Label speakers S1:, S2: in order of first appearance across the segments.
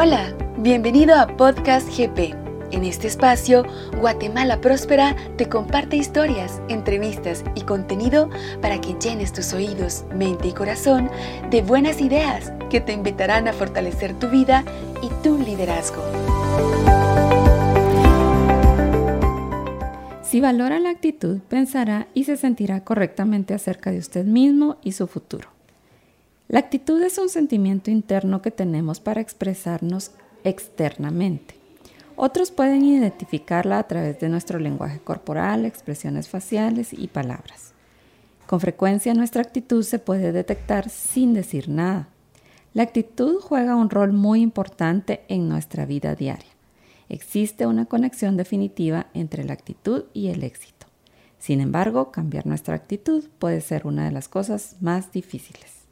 S1: Hola, bienvenido a Podcast GP. En este espacio, Guatemala Próspera te comparte historias, entrevistas y contenido para que llenes tus oídos, mente y corazón de buenas ideas que te invitarán a fortalecer tu vida y tu liderazgo.
S2: Si valora la actitud, pensará y se sentirá correctamente acerca de usted mismo y su futuro. La actitud es un sentimiento interno que tenemos para expresarnos externamente. Otros pueden identificarla a través de nuestro lenguaje corporal, expresiones faciales y palabras. Con frecuencia nuestra actitud se puede detectar sin decir nada. La actitud juega un rol muy importante en nuestra vida diaria. Existe una conexión definitiva entre la actitud y el éxito. Sin embargo, cambiar nuestra actitud puede ser una de las cosas más difíciles.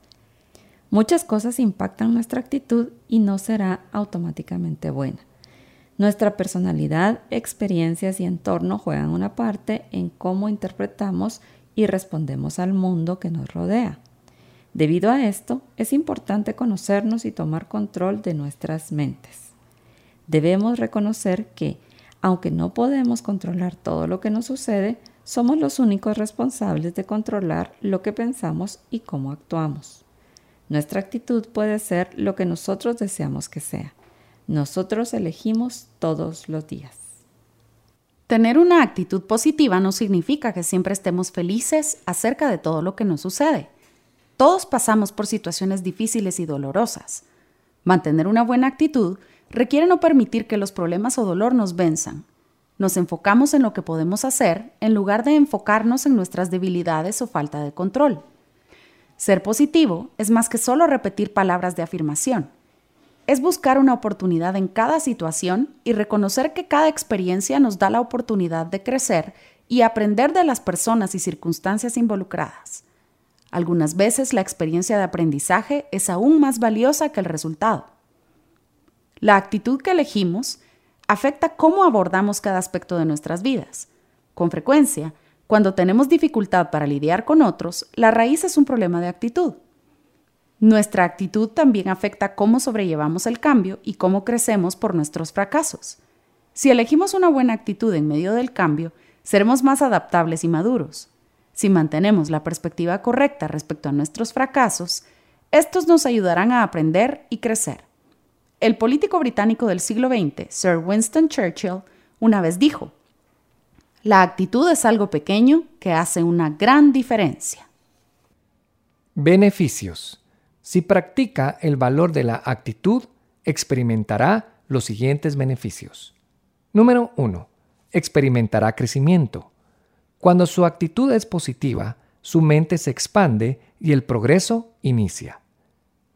S2: Muchas cosas impactan nuestra actitud y no será automáticamente buena. Nuestra personalidad, experiencias y entorno juegan una parte en cómo interpretamos y respondemos al mundo que nos rodea. Debido a esto, es importante conocernos y tomar control de nuestras mentes. Debemos reconocer que, aunque no podemos controlar todo lo que nos sucede, somos los únicos responsables de controlar lo que pensamos y cómo actuamos. Nuestra actitud puede ser lo que nosotros deseamos que sea. Nosotros elegimos todos los días.
S3: Tener una actitud positiva no significa que siempre estemos felices acerca de todo lo que nos sucede. Todos pasamos por situaciones difíciles y dolorosas. Mantener una buena actitud requiere no permitir que los problemas o dolor nos venzan. Nos enfocamos en lo que podemos hacer en lugar de enfocarnos en nuestras debilidades o falta de control. Ser positivo es más que solo repetir palabras de afirmación. Es buscar una oportunidad en cada situación y reconocer que cada experiencia nos da la oportunidad de crecer y aprender de las personas y circunstancias involucradas. Algunas veces la experiencia de aprendizaje es aún más valiosa que el resultado. La actitud que elegimos afecta cómo abordamos cada aspecto de nuestras vidas. Con frecuencia, cuando tenemos dificultad para lidiar con otros, la raíz es un problema de actitud. Nuestra actitud también afecta cómo sobrellevamos el cambio y cómo crecemos por nuestros fracasos. Si elegimos una buena actitud en medio del cambio, seremos más adaptables y maduros. Si mantenemos la perspectiva correcta respecto a nuestros fracasos, estos nos ayudarán a aprender y crecer. El político británico del siglo XX, Sir Winston Churchill, una vez dijo, la actitud es algo pequeño que hace una gran diferencia.
S4: Beneficios. Si practica el valor de la actitud, experimentará los siguientes beneficios. Número 1. Experimentará crecimiento. Cuando su actitud es positiva, su mente se expande y el progreso inicia.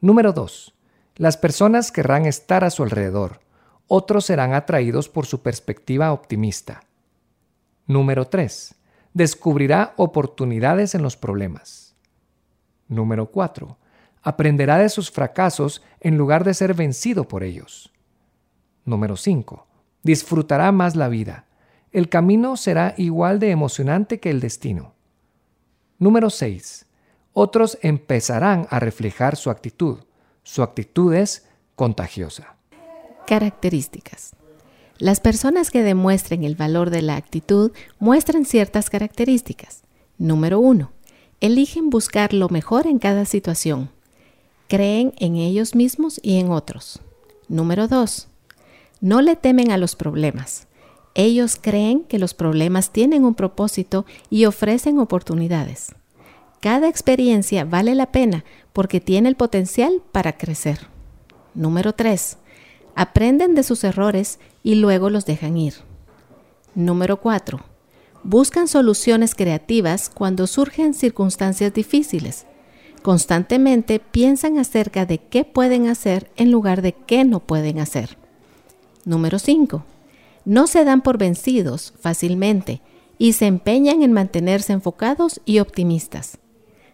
S4: Número 2. Las personas querrán estar a su alrededor. Otros serán atraídos por su perspectiva optimista. Número 3. Descubrirá oportunidades en los problemas. Número 4. Aprenderá de sus fracasos en lugar de ser vencido por ellos. Número 5. Disfrutará más la vida. El camino será igual de emocionante que el destino. Número 6. Otros empezarán a reflejar su actitud. Su actitud es contagiosa.
S2: Características. Las personas que demuestren el valor de la actitud muestran ciertas características. Número 1. Eligen buscar lo mejor en cada situación. Creen en ellos mismos y en otros. Número 2. No le temen a los problemas. Ellos creen que los problemas tienen un propósito y ofrecen oportunidades. Cada experiencia vale la pena porque tiene el potencial para crecer. Número 3 aprenden de sus errores y luego los dejan ir. Número 4. Buscan soluciones creativas cuando surgen circunstancias difíciles. Constantemente piensan acerca de qué pueden hacer en lugar de qué no pueden hacer. Número 5. No se dan por vencidos fácilmente y se empeñan en mantenerse enfocados y optimistas.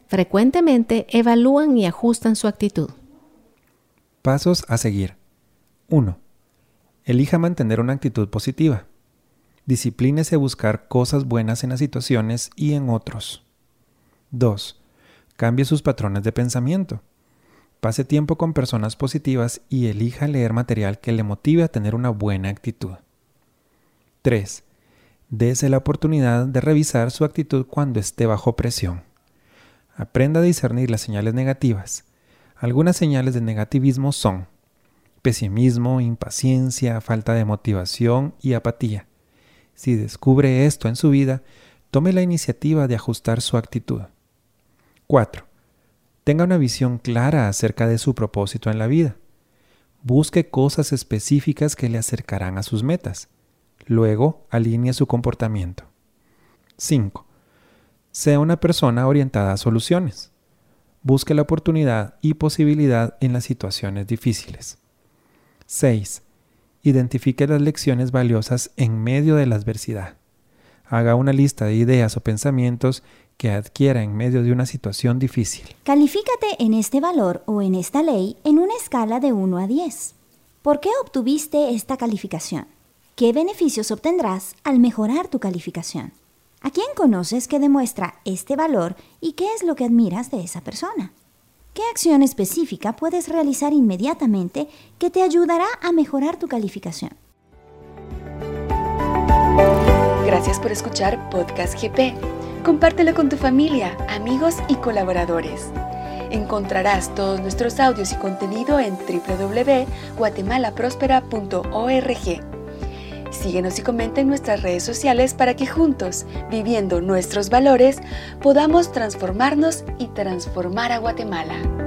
S2: Frecuentemente evalúan y ajustan su actitud.
S5: Pasos a seguir. 1. Elija mantener una actitud positiva. Disciplínese a buscar cosas buenas en las situaciones y en otros. 2. Cambie sus patrones de pensamiento. Pase tiempo con personas positivas y elija leer material que le motive a tener una buena actitud. 3. Dese la oportunidad de revisar su actitud cuando esté bajo presión. Aprenda a discernir las señales negativas. Algunas señales de negativismo son pesimismo, impaciencia, falta de motivación y apatía. Si descubre esto en su vida, tome la iniciativa de ajustar su actitud. 4. Tenga una visión clara acerca de su propósito en la vida. Busque cosas específicas que le acercarán a sus metas. Luego, alinee su comportamiento. 5. Sea una persona orientada a soluciones. Busque la oportunidad y posibilidad en las situaciones difíciles. 6. Identifique las lecciones valiosas en medio de la adversidad. Haga una lista de ideas o pensamientos que adquiera en medio de una situación difícil.
S6: Califícate en este valor o en esta ley en una escala de 1 a 10. ¿Por qué obtuviste esta calificación? ¿Qué beneficios obtendrás al mejorar tu calificación? ¿A quién conoces que demuestra este valor y qué es lo que admiras de esa persona? ¿Qué acción específica puedes realizar inmediatamente que te ayudará a mejorar tu calificación?
S1: Gracias por escuchar Podcast GP. Compártelo con tu familia, amigos y colaboradores. Encontrarás todos nuestros audios y contenido en www.guatemalaprospera.org. Síguenos y comenta en nuestras redes sociales para que juntos, viviendo nuestros valores, podamos transformarnos y transformar a Guatemala.